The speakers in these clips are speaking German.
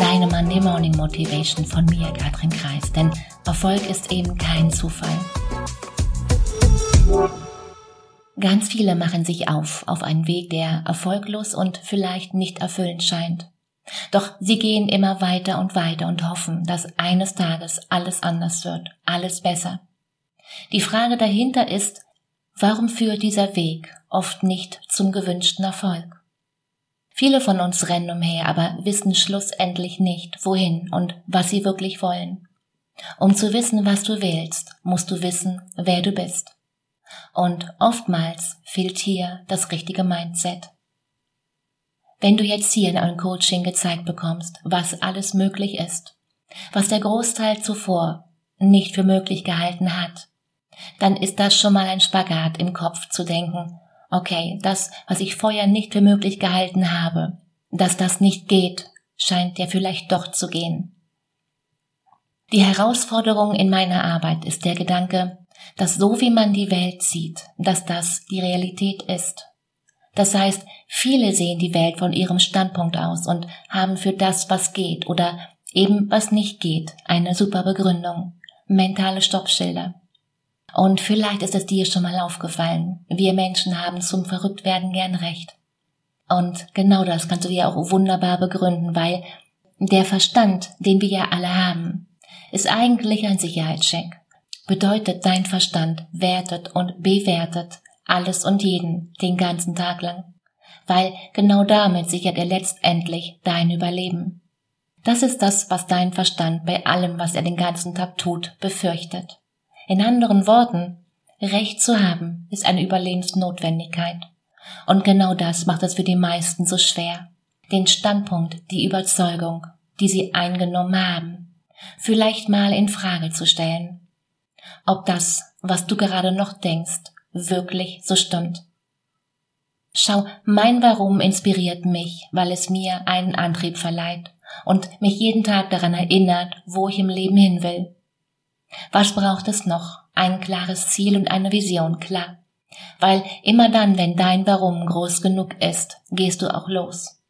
Deine Monday Morning Motivation von mir, Katrin Kreis. Denn Erfolg ist eben kein Zufall. Ganz viele machen sich auf auf einen Weg, der erfolglos und vielleicht nicht erfüllend scheint. Doch sie gehen immer weiter und weiter und hoffen, dass eines Tages alles anders wird, alles besser. Die Frage dahinter ist, warum führt dieser Weg oft nicht zum gewünschten Erfolg? Viele von uns rennen umher, aber wissen schlussendlich nicht, wohin und was sie wirklich wollen. Um zu wissen, was du willst, musst du wissen, wer du bist. Und oftmals fehlt hier das richtige Mindset. Wenn du jetzt hier in einem Coaching gezeigt bekommst, was alles möglich ist, was der Großteil zuvor nicht für möglich gehalten hat, dann ist das schon mal ein Spagat im Kopf zu denken, okay, das, was ich vorher nicht für möglich gehalten habe, dass das nicht geht, scheint ja vielleicht doch zu gehen. Die Herausforderung in meiner Arbeit ist der Gedanke, dass so wie man die Welt sieht, dass das die Realität ist. Das heißt, viele sehen die Welt von ihrem Standpunkt aus und haben für das, was geht oder eben was nicht geht, eine super Begründung, mentale Stoppschilder. Und vielleicht ist es dir schon mal aufgefallen. Wir Menschen haben zum Verrücktwerden gern recht. Und genau das kannst du dir auch wunderbar begründen, weil der Verstand, den wir ja alle haben, ist eigentlich ein Sicherheitscheck. Bedeutet, dein Verstand wertet und bewertet alles und jeden den ganzen Tag lang. Weil genau damit sichert er letztendlich dein Überleben. Das ist das, was dein Verstand bei allem, was er den ganzen Tag tut, befürchtet. In anderen Worten, Recht zu haben ist eine Überlebensnotwendigkeit. Und genau das macht es für die meisten so schwer. Den Standpunkt, die Überzeugung, die sie eingenommen haben, vielleicht mal in Frage zu stellen. Ob das, was du gerade noch denkst, wirklich so stimmt. Schau, mein Warum inspiriert mich, weil es mir einen Antrieb verleiht und mich jeden Tag daran erinnert, wo ich im Leben hin will. Was braucht es noch? Ein klares Ziel und eine Vision, klar. Weil immer dann, wenn dein Warum groß genug ist, gehst du auch los.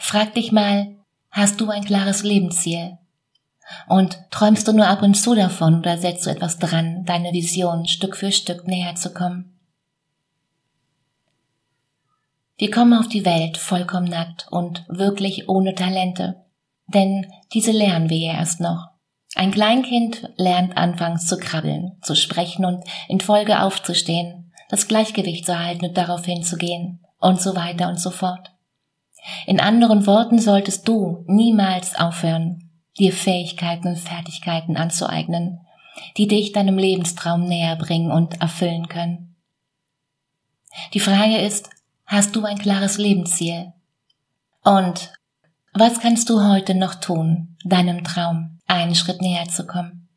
Frag dich mal, hast du ein klares Lebensziel? Und träumst du nur ab und zu davon oder setzt du etwas dran, deine Vision Stück für Stück näher zu kommen? Wir kommen auf die Welt vollkommen nackt und wirklich ohne Talente, denn diese lernen wir ja erst noch. Ein Kleinkind lernt anfangs zu krabbeln, zu sprechen und in Folge aufzustehen, das Gleichgewicht zu halten und darauf hinzugehen und so weiter und so fort. In anderen Worten solltest du niemals aufhören, dir Fähigkeiten und Fertigkeiten anzueignen, die dich deinem Lebenstraum näher bringen und erfüllen können. Die Frage ist, hast du ein klares Lebensziel? Und was kannst du heute noch tun, deinem Traum einen Schritt näher zu kommen?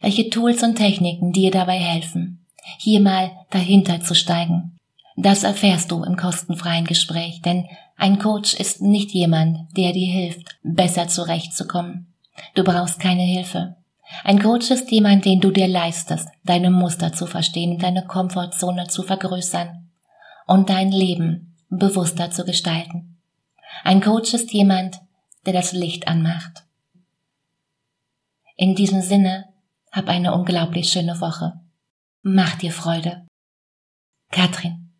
Welche Tools und Techniken dir dabei helfen, hier mal dahinter zu steigen? Das erfährst du im kostenfreien Gespräch, denn ein Coach ist nicht jemand, der dir hilft, besser zurechtzukommen. Du brauchst keine Hilfe. Ein Coach ist jemand, den du dir leistest, deine Muster zu verstehen, deine Komfortzone zu vergrößern und dein Leben bewusster zu gestalten. Ein Coach ist jemand, der das Licht anmacht. In diesem Sinne, hab eine unglaublich schöne Woche. Mach dir Freude. Katrin.